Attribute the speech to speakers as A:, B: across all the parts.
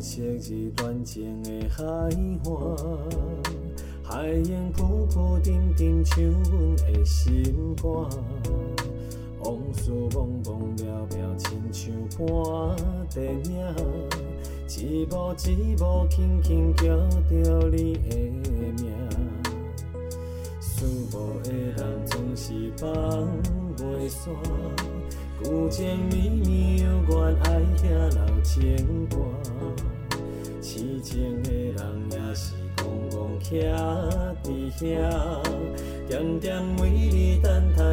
A: 昔日恋情的海岸，海烟浮浮沉沉，像阮的心肝。往事茫茫渺渺，亲像半电影，一幕一幕轻轻叫着你的名。思慕的人总是放袂散，旧情绵绵，犹原爱遐老情歌。痴情的人也是戆戆徛伫遐，点点为你等待，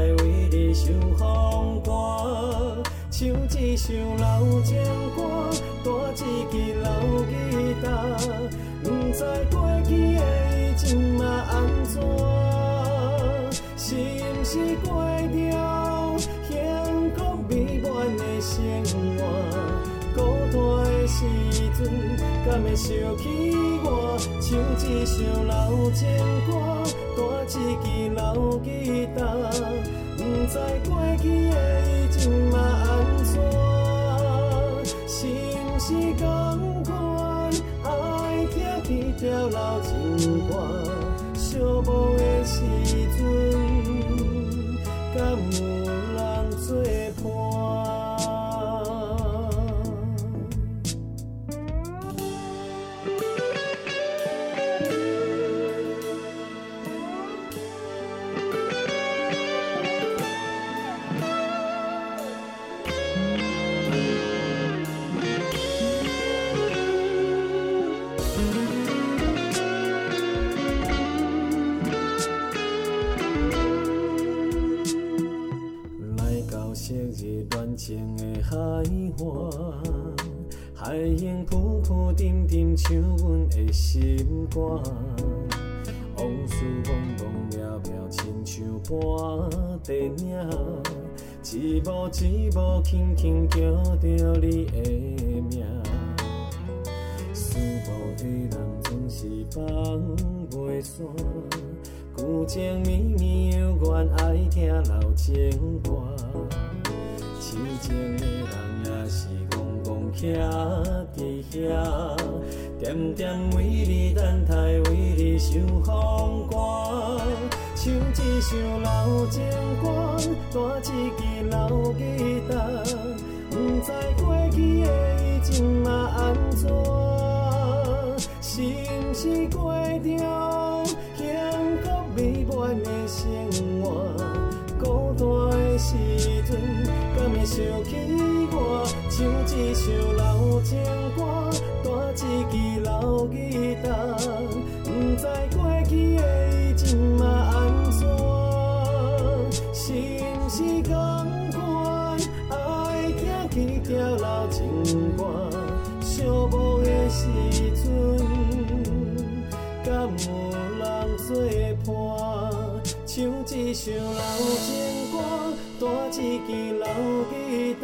A: 为你想风歌，唱一首老情歌，弹一支老吉他，不知过去的伊今嘛安怎，是毋是过着幸福美满的生活？孤单的时阵，敢会想起我？唱一首老情歌，弹一支老吉他，不知过去的伊今嘛安怎？是毋是同款？爱听起条老情歌，寂寞的时阵，一幕一幕轻轻叫着你的名。思慕的人总是放袂散，旧情绵绵，犹原爱听老情歌。痴情的人也是戆戆徛伫遐，点点为你等待，为你想风歌，唱一首老情歌，弹一支老吉他，不知过去的伊今嘛安怎，是毋是过着幸福美满的生活？孤单的时阵，敢会想起我？唱一首老情歌，是同款？爱听起条老情歌，寂寞的时阵，敢有人作伴？唱一首老情歌，弹一支老吉他，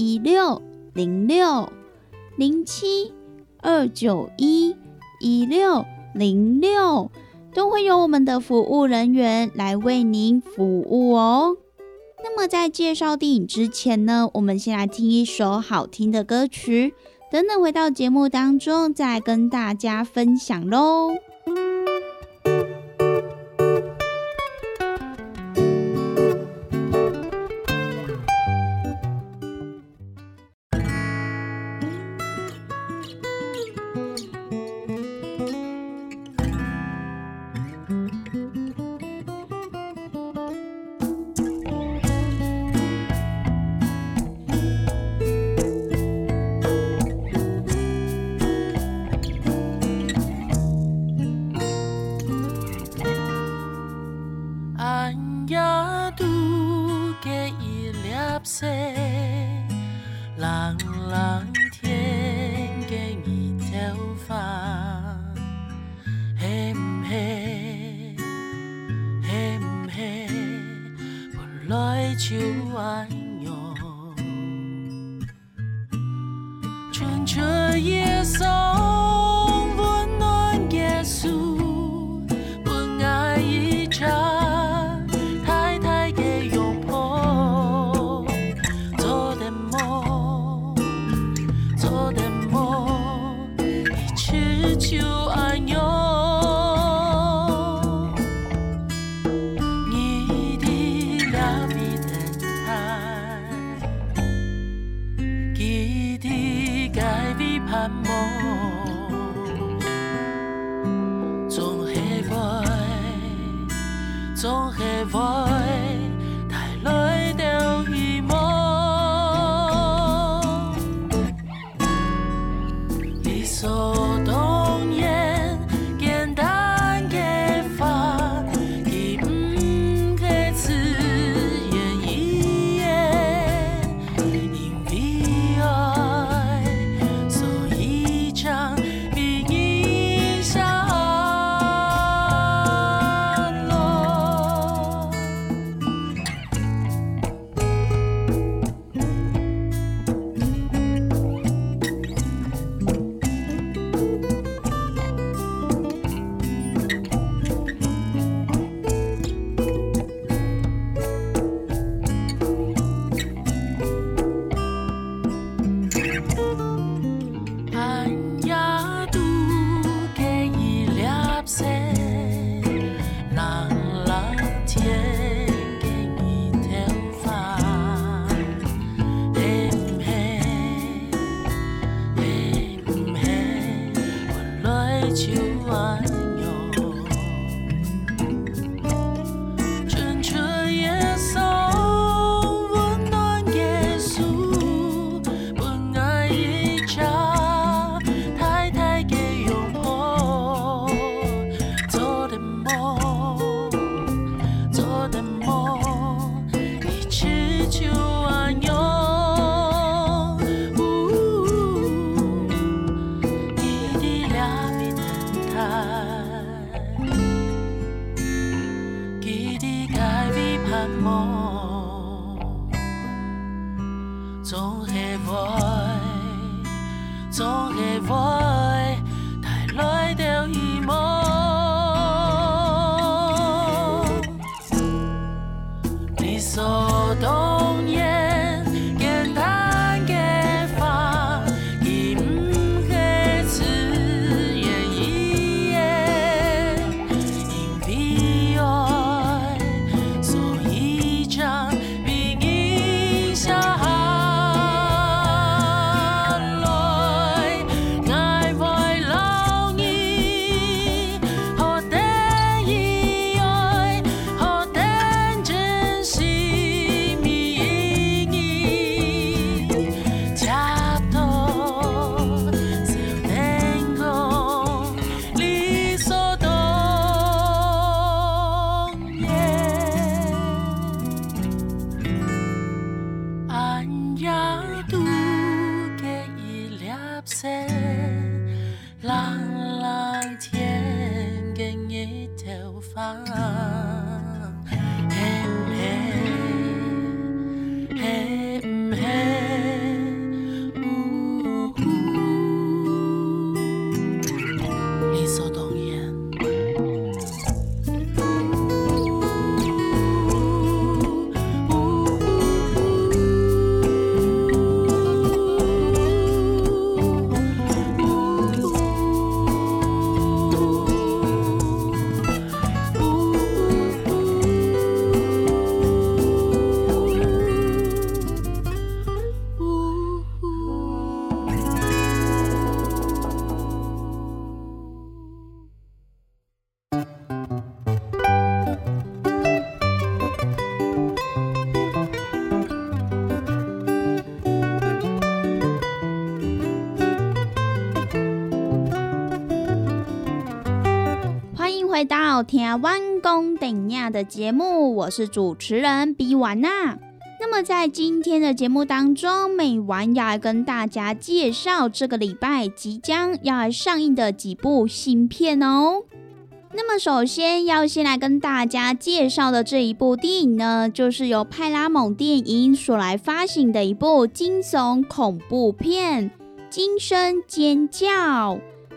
B: 一六零六零七二九一一六零六，都会有我们的服务人员来为您服务哦。那么在介绍电影之前呢，我们先来听一首好听的歌曲，等等回到节目当中再跟大家分享喽。
C: 弯弓等亚的节目，我是主持人比完娜。那么在今天的节目当中，美完要来跟大家介绍这个礼拜即将要上映的几部新片哦。那么首先要先来跟大家介绍的这一部电影呢，就是由派拉蒙电影所来发行的一部惊悚恐怖片《惊声尖叫》。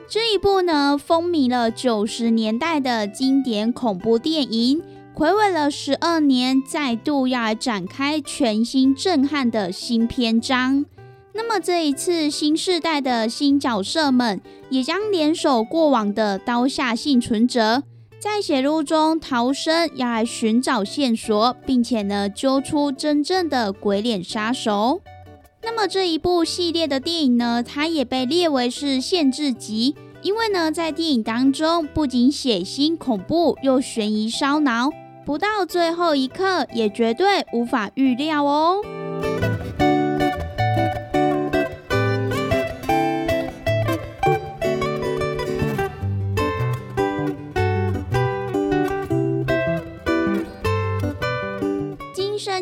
C: 这一部呢，风靡了九十年代的经典恐怖电影，回味了十二年，再度要来展开全新震撼的新篇章。那么这一次，新时代的新角色们也将联手过往的刀下幸存者，在血路中逃生，要来寻找线索，并且呢，揪出真正的鬼脸杀手。那么这一部系列的电影呢，它也被列为是限制级，因为呢，在电影当中不仅血腥恐怖，又悬疑烧脑，不到最后一刻也绝对无法预料哦。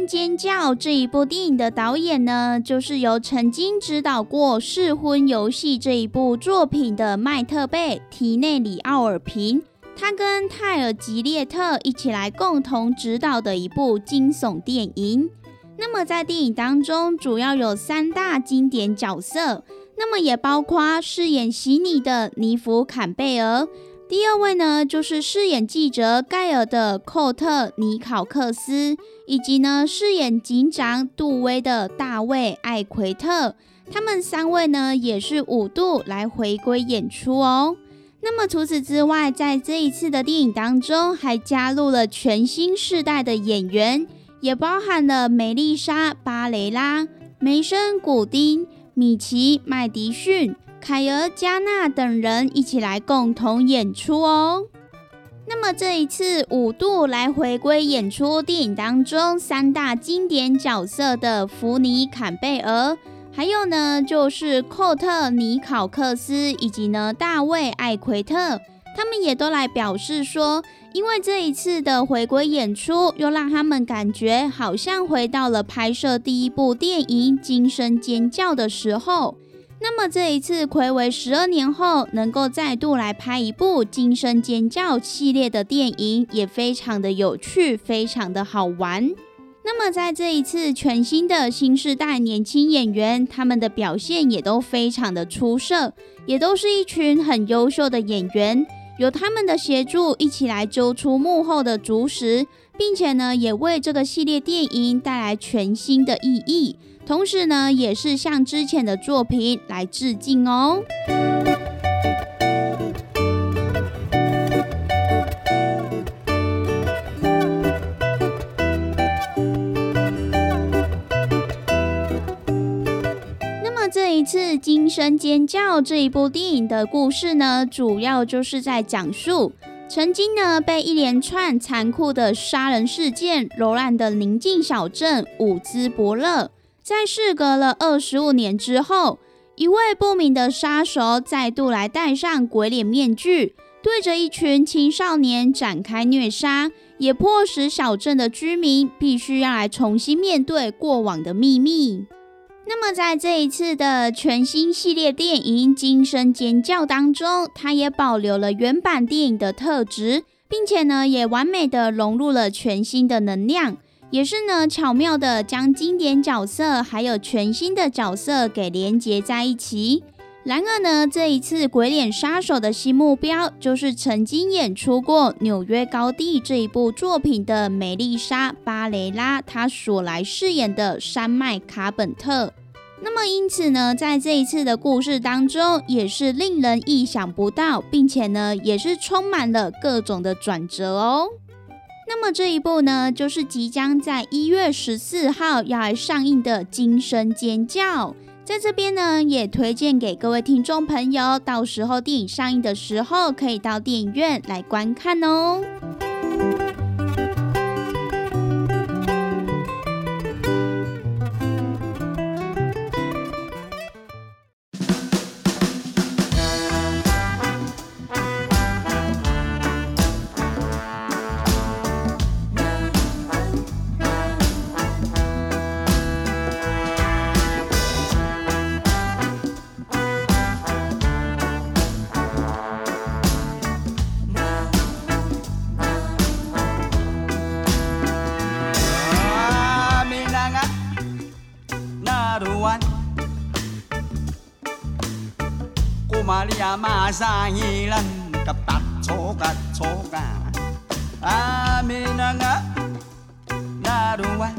C: 尖叫这一部电影的导演呢，就是由曾经执导过《试婚游戏》这一部作品的麦特贝提内里奥尔平，他跟泰尔吉列特一起来共同执导的一部惊悚电影。那么在电影当中，主要有三大经典角色，那么也包括饰演席尼的尼弗坎贝尔，第二位呢就是饰演记者盖尔的寇特尼考克斯。以及呢，饰演警长杜威的大卫艾奎特，他们三位呢也是五度来回归演出哦。那么除此之外，在这一次的电影当中，还加入了全新世代的演员，也包含了梅丽莎·巴雷拉、梅森·古丁、米奇·麦迪逊、凯尔·加纳等人一起来共同演出哦。那么这一次五度来回归演出电影当中三大经典角色的弗尼坎贝尔，还有呢就是寇特尼考克斯以及呢大卫艾奎特，他们也都来表示说，因为这一次的回归演出，又让他们感觉好像回到了拍摄第一部电影《惊声尖叫》的时候。那么这一次，暌违十二年后，能够再度来拍一部《惊声尖叫》系列的电影，也非常的有趣，非常的好玩。那么在这一次全新的新时代年轻演员，他们的表现也都非常的出色，也都是一群很优秀的演员。有他们的协助，一起来揪出幕后的主使，并且呢，也为这个系列电影带来全新的意义。同时呢，也是向之前的作品来致敬哦。这一次《惊声尖叫》这一部电影的故事呢，主要就是在讲述曾经呢被一连串残酷的杀人事件蹂躏的宁静小镇伍兹伯勒，在事隔了二十五年之后，一位不明的杀手再度来戴上鬼脸面具，对着一群青少年展开虐杀，也迫使小镇的居民必须要来重新面对过往的秘密。那么，在这一次的全新系列电影《惊声尖叫》当中，它也保留了原版电影的特质，并且呢，也完美的融入了全新的能量，也是呢，巧妙的将经典角色还有全新的角色给连接在一起。然而呢，这一次鬼脸杀手的新目标就是曾经演出过《纽约高地》这一部作品的梅丽莎·巴雷拉，她所来饰演的山脉卡本特。那么因此呢，在这一次的故事当中，也是令人意想不到，并且呢，也是充满了各种的转折哦。那么这一部呢，就是即将在一月十四号要来上映的《惊声尖叫》。在这边呢，也推荐给各位听众朋友，到时候电影上映的时候，可以到电影院来观看哦。
D: 呀马萨伊人个达错个错个，阿弥那个那鲁湾，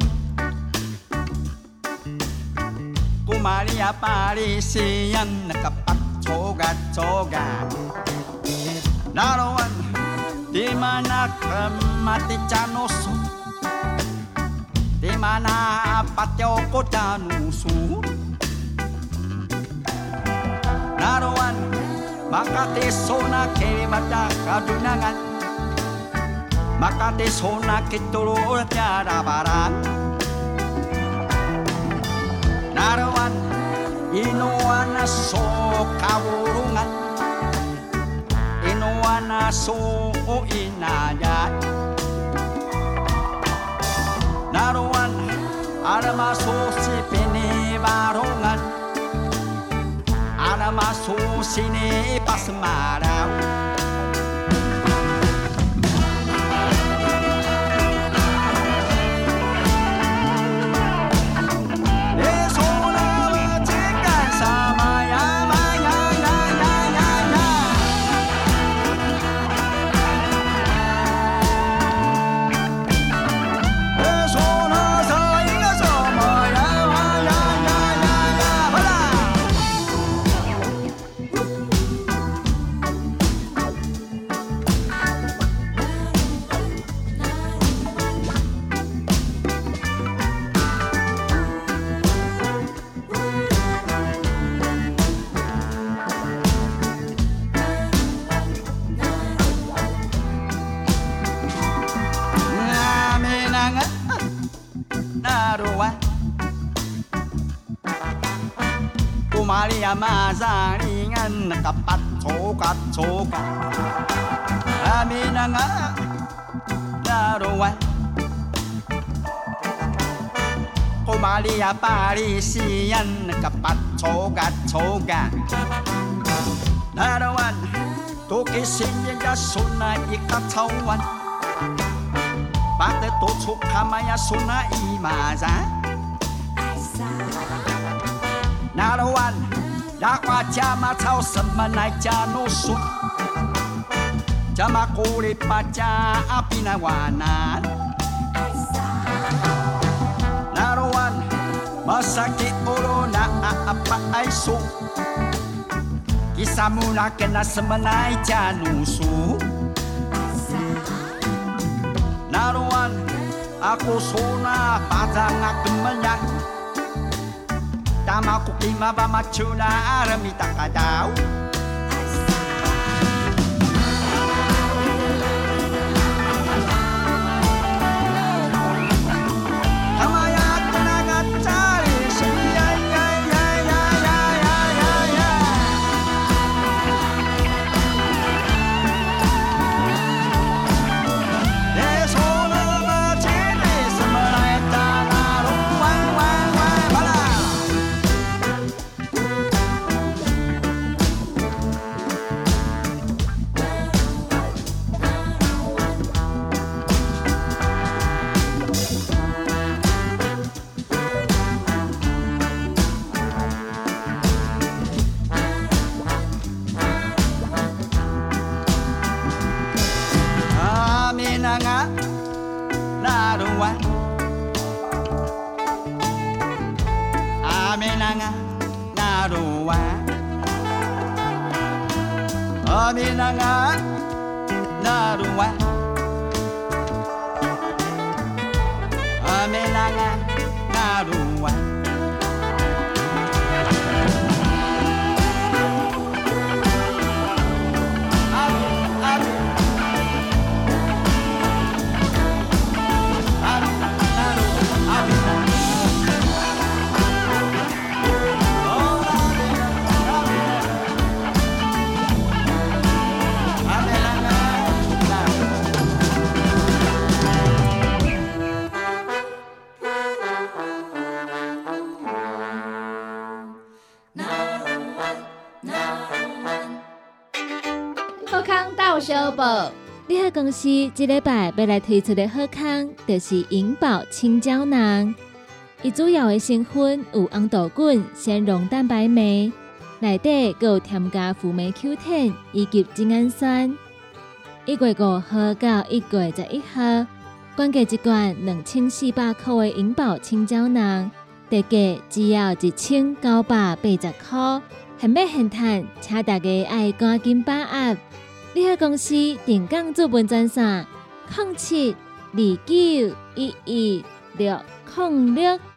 D: 古玛利亚巴利西人那个达错个错个，那鲁湾，迪玛那克马蒂加诺苏。Di mana patio kota nusu Naruan Makate sona ke mata kadunangan. Makate sona ke toro tiara bara. Narawan inoana so kawurungan Inoana so o inaya Narawan arama so si pene barungan. Arma so sine pass a mile out. mazalingan kapatsoka-tsoka Kami na nga laruan Kumalia parisian kapatsoka-tsoka Laruan Tukisinya ya suna ikatawan Bakit tutsuk kamaya suna imaza Laruan Laruan 大家在马超什么来着？我说，怎么孤立把家阿比那万难？那罗安，马萨克乌鲁那阿怕爱苏，吉萨木拉肯那什么来着？你说，那罗安，阿库苏那把家阿怎么难？頭こきまばまちゅら
C: あるみたか
E: だう公司这礼拜要来推出的好康，就是银宝青胶囊。伊主要的成分有红豆滚、纤溶蛋白酶，内底还有添加辅酶 Q10 以及精氨酸。一月五号到一月十一号，关价一罐两千四百块的银宝青胶囊，特价只要一千九百八十块，现买现赚，请大家爱赶紧把握。你好公司定岗资本专线：零七二九一一六零六。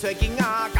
F: 找囡仔，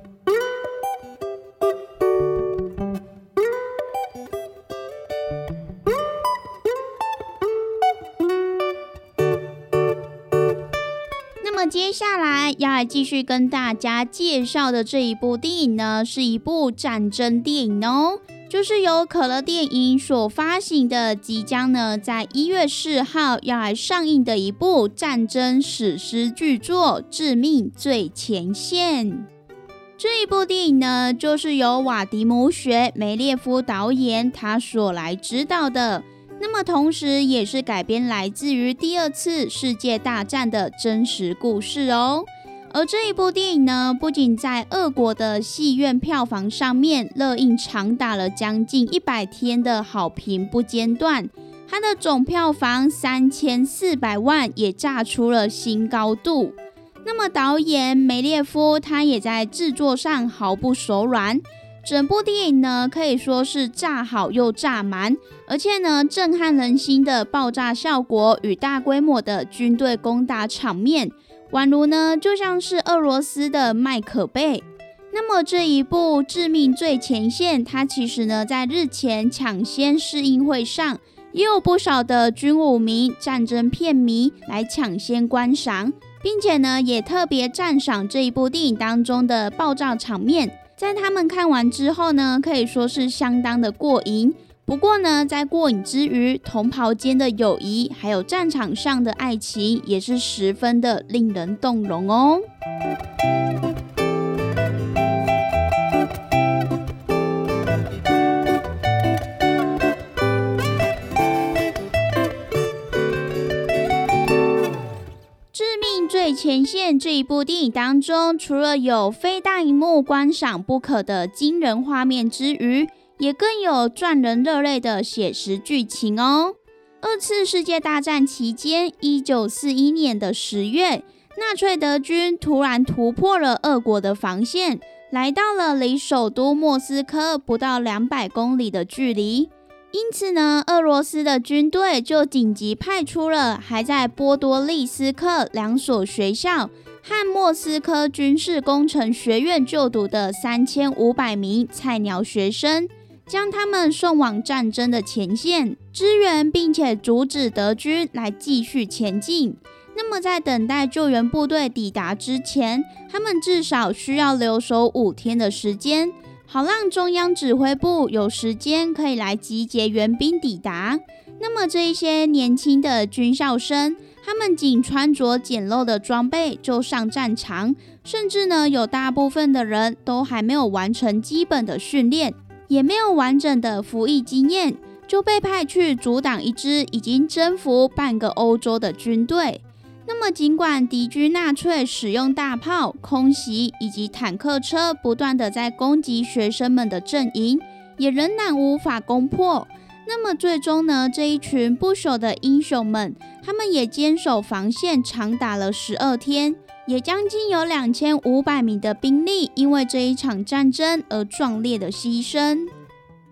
C: 接下来要来继续跟大家介绍的这一部电影呢，是一部战争电影哦。就是由可乐电影所发行的，即将呢在一月四号要来上映的一部战争史诗巨作《致命最前线》。这一部电影呢，就是由瓦迪姆学梅列夫导演他所来指导的。那么同时，也是改编来自于第二次世界大战的真实故事哦。而这一部电影呢，不仅在俄国的戏院票房上面热映长达了将近一百天的好评不间断，它的总票房三千四百万也炸出了新高度。那么导演梅列夫他也在制作上毫不手软，整部电影呢可以说是炸好又炸满，而且呢震撼人心的爆炸效果与大规模的军队攻打场面。宛如呢，就像是俄罗斯的麦可贝。那么这一部《致命最前线》，它其实呢，在日前抢先试映会上，也有不少的军武迷、战争片迷来抢先观赏，并且呢，也特别赞赏这一部电影当中的爆炸场面。在他们看完之后呢，可以说是相当的过瘾。不过呢，在过瘾之余，同袍间的友谊，还有战场上的爱情，也是十分的令人动容哦。前线这一部电影当中，除了有非大荧幕观赏不可的惊人画面之余，也更有赚人热泪的写实剧情哦。二次世界大战期间，一九四一年的十月，纳粹德军突然突破了俄国的防线，来到了离首都莫斯科不到两百公里的距离。因此呢，俄罗斯的军队就紧急派出了还在波多利斯克两所学校和莫斯科军事工程学院就读的三千五百名菜鸟学生。将他们送往战争的前线支援，并且阻止德军来继续前进。那么，在等待救援部队抵达之前，他们至少需要留守五天的时间，好让中央指挥部有时间可以来集结援兵抵达。那么，这一些年轻的军校生，他们仅穿着简陋的装备就上战场，甚至呢，有大部分的人都还没有完成基本的训练。也没有完整的服役经验，就被派去阻挡一支已经征服半个欧洲的军队。那么，尽管敌军纳粹使用大炮、空袭以及坦克车不断的在攻击学生们的阵营，也仍然无法攻破。那么，最终呢？这一群不朽的英雄们，他们也坚守防线长达了十二天。也将近有两千五百名的兵力，因为这一场战争而壮烈的牺牲。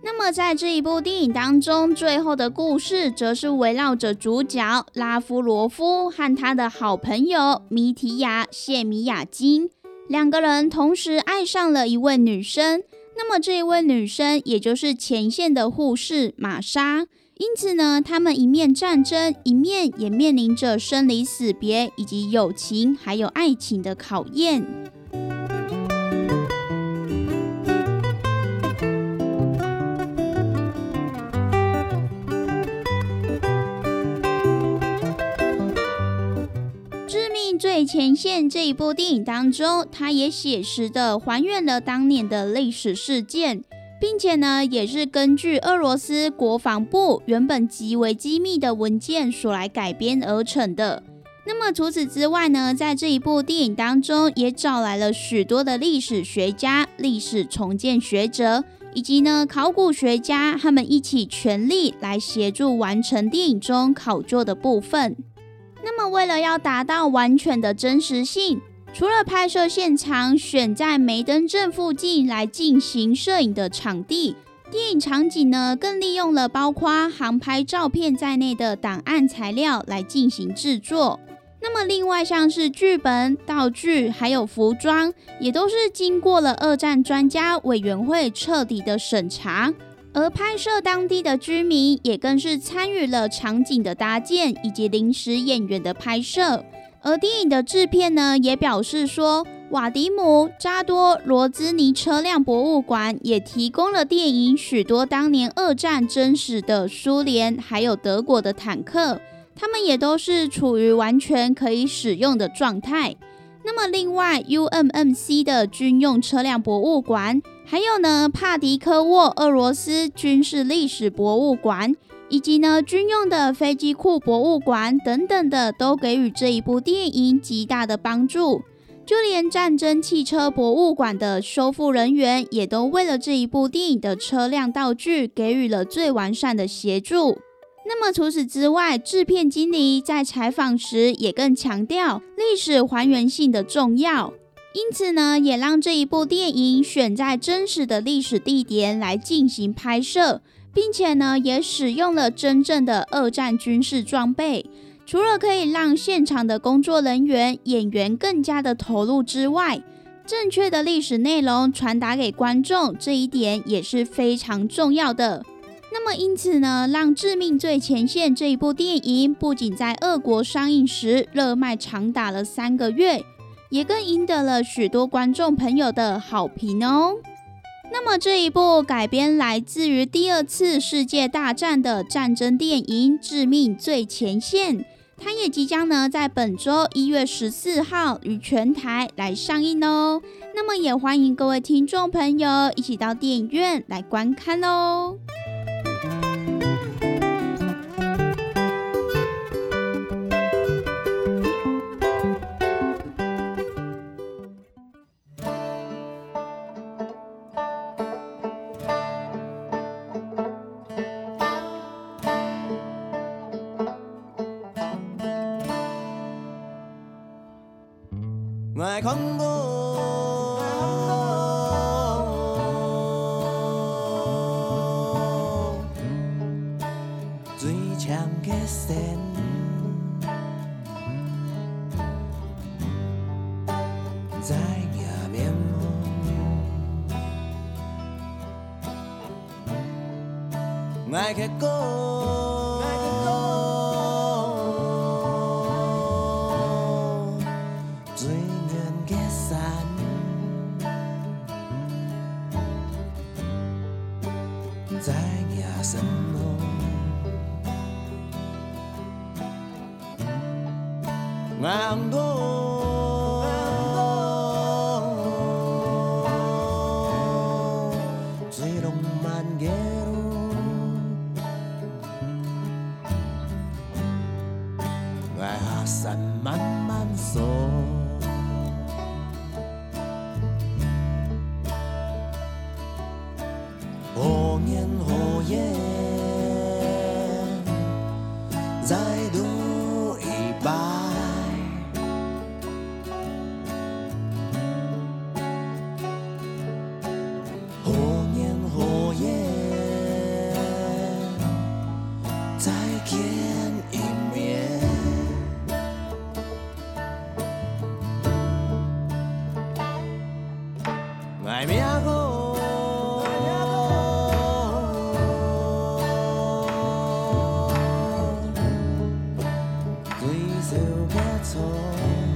C: 那么，在这一部电影当中，最后的故事则是围绕着主角拉夫罗夫和他的好朋友米提亚谢米亚金两个人同时爱上了一位女生。那么，这一位女生也就是前线的护士玛莎。因此呢，他们一面战争，一面也面临着生离死别，以及友情还有爱情的考验。最前线这一部电影当中，它也写实的还原了当年的历史事件。并且呢，也是根据俄罗斯国防部原本极为机密的文件所来改编而成的。那么除此之外呢，在这一部电影当中，也找来了许多的历史学家、历史重建学者以及呢考古学家，他们一起全力来协助完成电影中考究的部分。那么为了要达到完全的真实性。除了拍摄现场选在梅登镇附近来进行摄影的场地，电影场景呢更利用了包括航拍照片在内的档案材料来进行制作。那么另外像是剧本、道具还有服装，也都是经过了二战专家委员会彻底的审查。而拍摄当地的居民也更是参与了场景的搭建以及临时演员的拍摄。而电影的制片呢，也表示说，瓦迪姆扎多罗兹尼车辆博物馆也提供了电影许多当年二战真实的苏联还有德国的坦克，他们也都是处于完全可以使用的状态。那么，另外 UMMC 的军用车辆博物馆，还有呢帕迪科沃俄罗斯军事历史博物馆。以及呢，军用的飞机库博物馆等等的，都给予这一部电影极大的帮助。就连战争汽车博物馆的修复人员，也都为了这一部电影的车辆道具，给予了最完善的协助。那么除此之外，制片经理在采访时也更强调历史还原性的重要，因此呢，也让这一部电影选在真实的历史地点来进行拍摄。并且呢，也使用了真正的二战军事装备。除了可以让现场的工作人员、演员更加的投入之外，正确的历史内容传达给观众，这一点也是非常重要的。那么，因此呢，让《致命最前线》这一部电影不仅在俄国上映时热卖长达了三个月，也更赢得了许多观众朋友的好评哦。那么这一部改编来自于第二次世界大战的战争电影《致命最前线》，它也即将呢在本周一月十四号与全台来上映哦。那么也欢迎各位听众朋友一起到电影院来观看哦。
F: 爱看我，最强的，在迎面。爱去过。最少的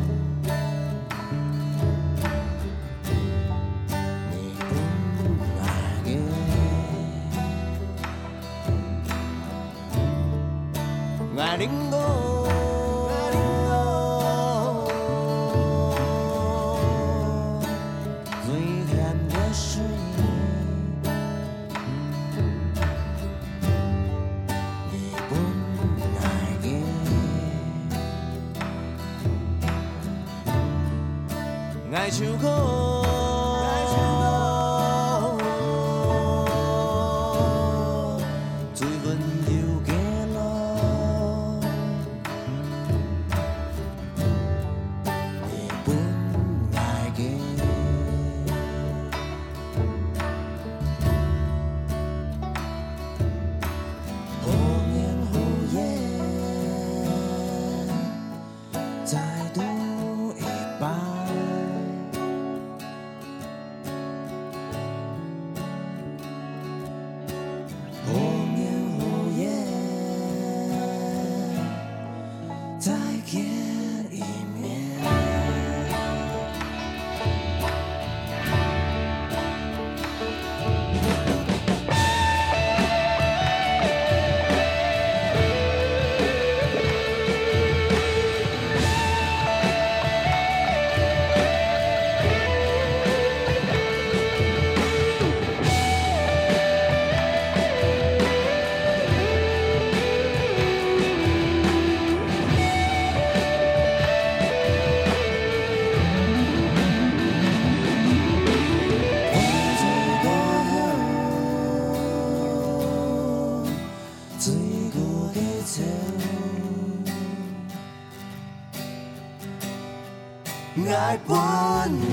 F: 爱本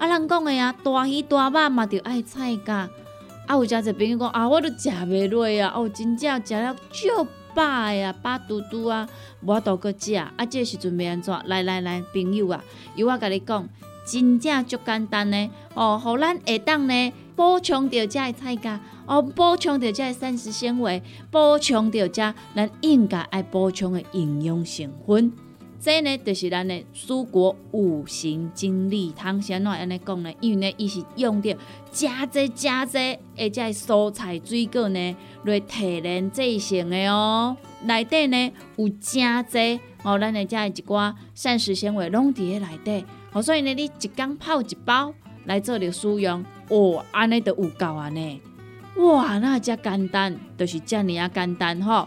G: 啊，人讲的啊，大鱼大肉嘛，着爱菜价。啊，有诚侪朋友讲啊，我都食袂落啊，哦，真正食了足饱的啊，饱嘟嘟啊，无法度搁食。啊，这时阵要安怎？来来来，朋友啊，由我甲你讲，真正足简单呢。哦，互咱下当呢补充着遮的菜价，哦，补充着遮的膳食纤维，补充着遮咱应该爱补充的营养成分。这呢，就是咱的蔬果五行精力汤。先怎安尼讲呢？因为呢，伊是用着加济加济，而且蔬菜水果呢来提炼制成的哦。内底呢有真济哦，咱的遮一寡膳食纤维拢伫咧内底。哦，所以呢，你一工泡一包来做着使用，哦，安尼就有够安尼。哇，那遮简单，就是遮尔啊简单吼。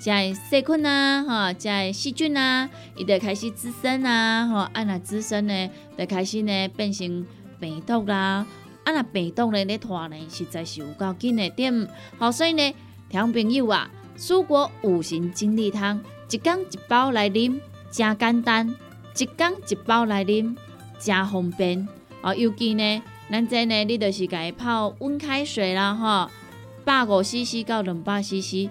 G: 遮细菌啊，吼，遮细菌啊，伊就开始滋生啊，吼，啊若滋生呢，就开始呢变成病毒啦，啊若病毒呢咧拖呢，实在是有够紧的点，好，所以呢，听朋友啊，蔬果五行精力汤，一缸一包来啉，真简单，一缸一包来啉，真方便，哦，尤其呢，咱这呢，你就是家己泡温开水啦，吼，百五 CC 到两百 CC。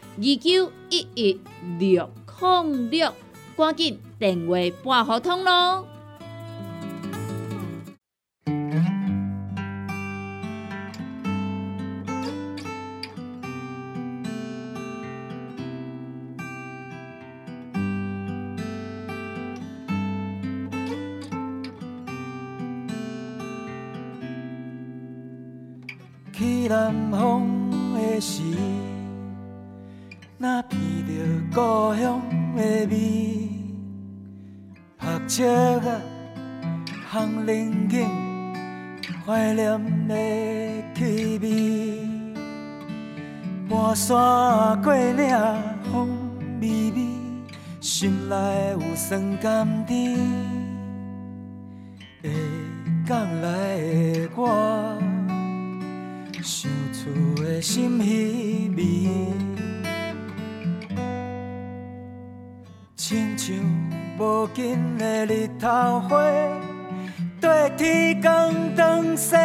G: 二九一一六零六，赶紧电话拨合通咯！
H: 拍车啊，巷冷景，怀念的气味。半山过岭，风微微，心内有酸甘甜。下港来的我。想厝的心稀微，亲像无尽的日头花，对天光长西。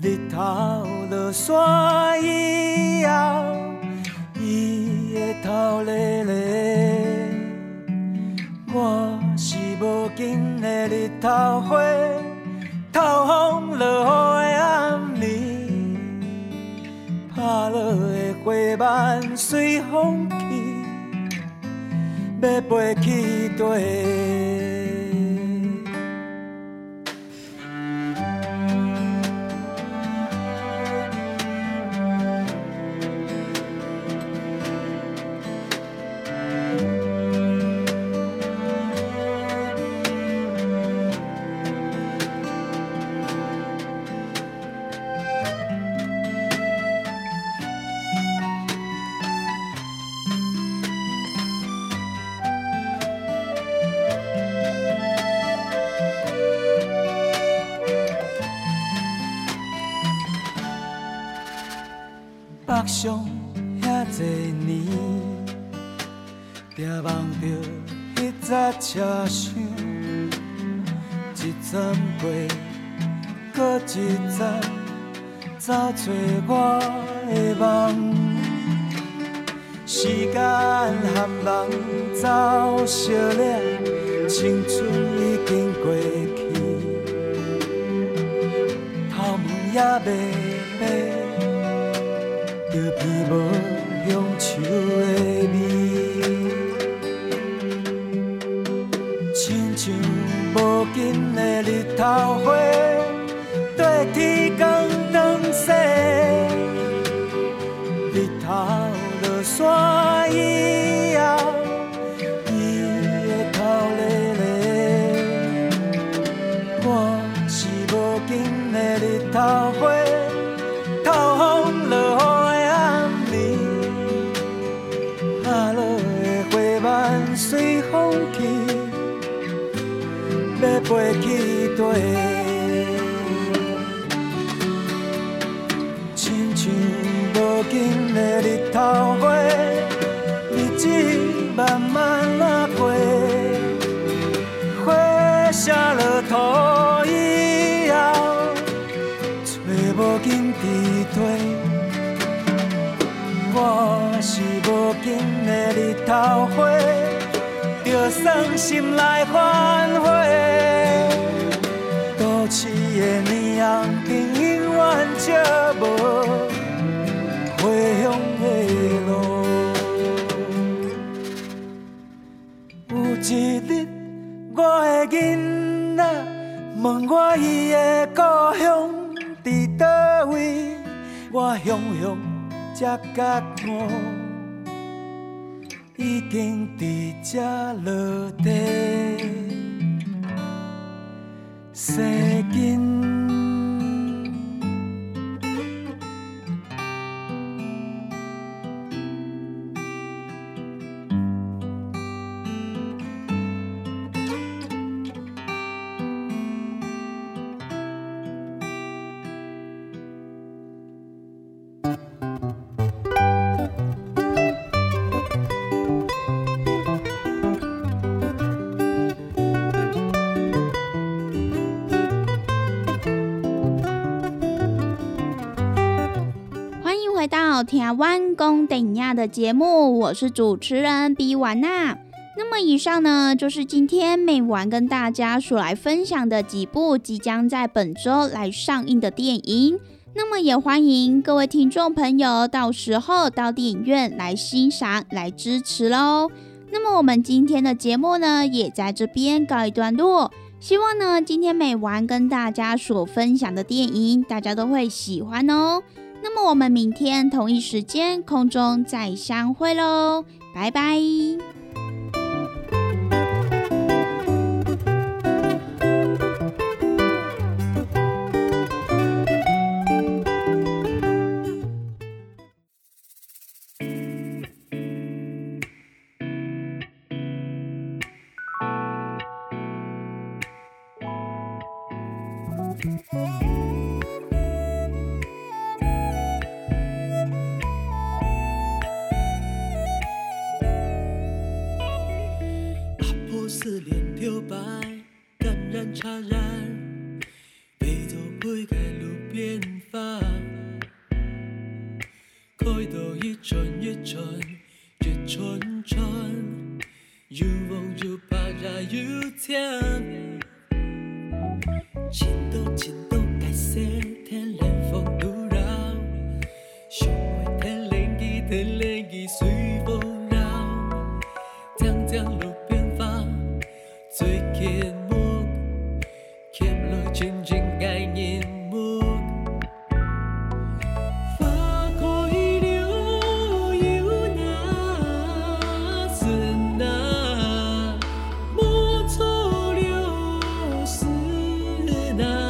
H: 日头落山以后，伊会头咧咧。我是无尽的日头花。透风落雨的暗暝，拍落的花瓣随风，要飞去地。上遐多年，定望着迄早车厢，一站过，搁一站，走找我的梦。时间和梦走相掠，青春已经过去，头毛也未要飞去地。亲像无尽的日头花，日子慢慢啊过，花谢落土以后，找无紧伫地。我是无尽的日头花。就算心内反悔，的霓虹灯永远照无回乡的路。有一日，我的囡仔问我伊的故乡伫倒位，我雄雄才觉悟。已经伫这落地生根。
C: 功顶亚的节目，我是主持人比瓦娜。那么以上呢，就是今天美丸跟大家所来分享的几部即将在本周来上映的电影。那么也欢迎各位听众朋友到时候到电影院来欣赏、来支持喽。那么我们今天的节目呢，也在这边告一段落。希望呢，今天美丸跟大家所分享的电影，大家都会喜欢哦。那么我们明天同一时间空中再相会喽拜拜。
B: together.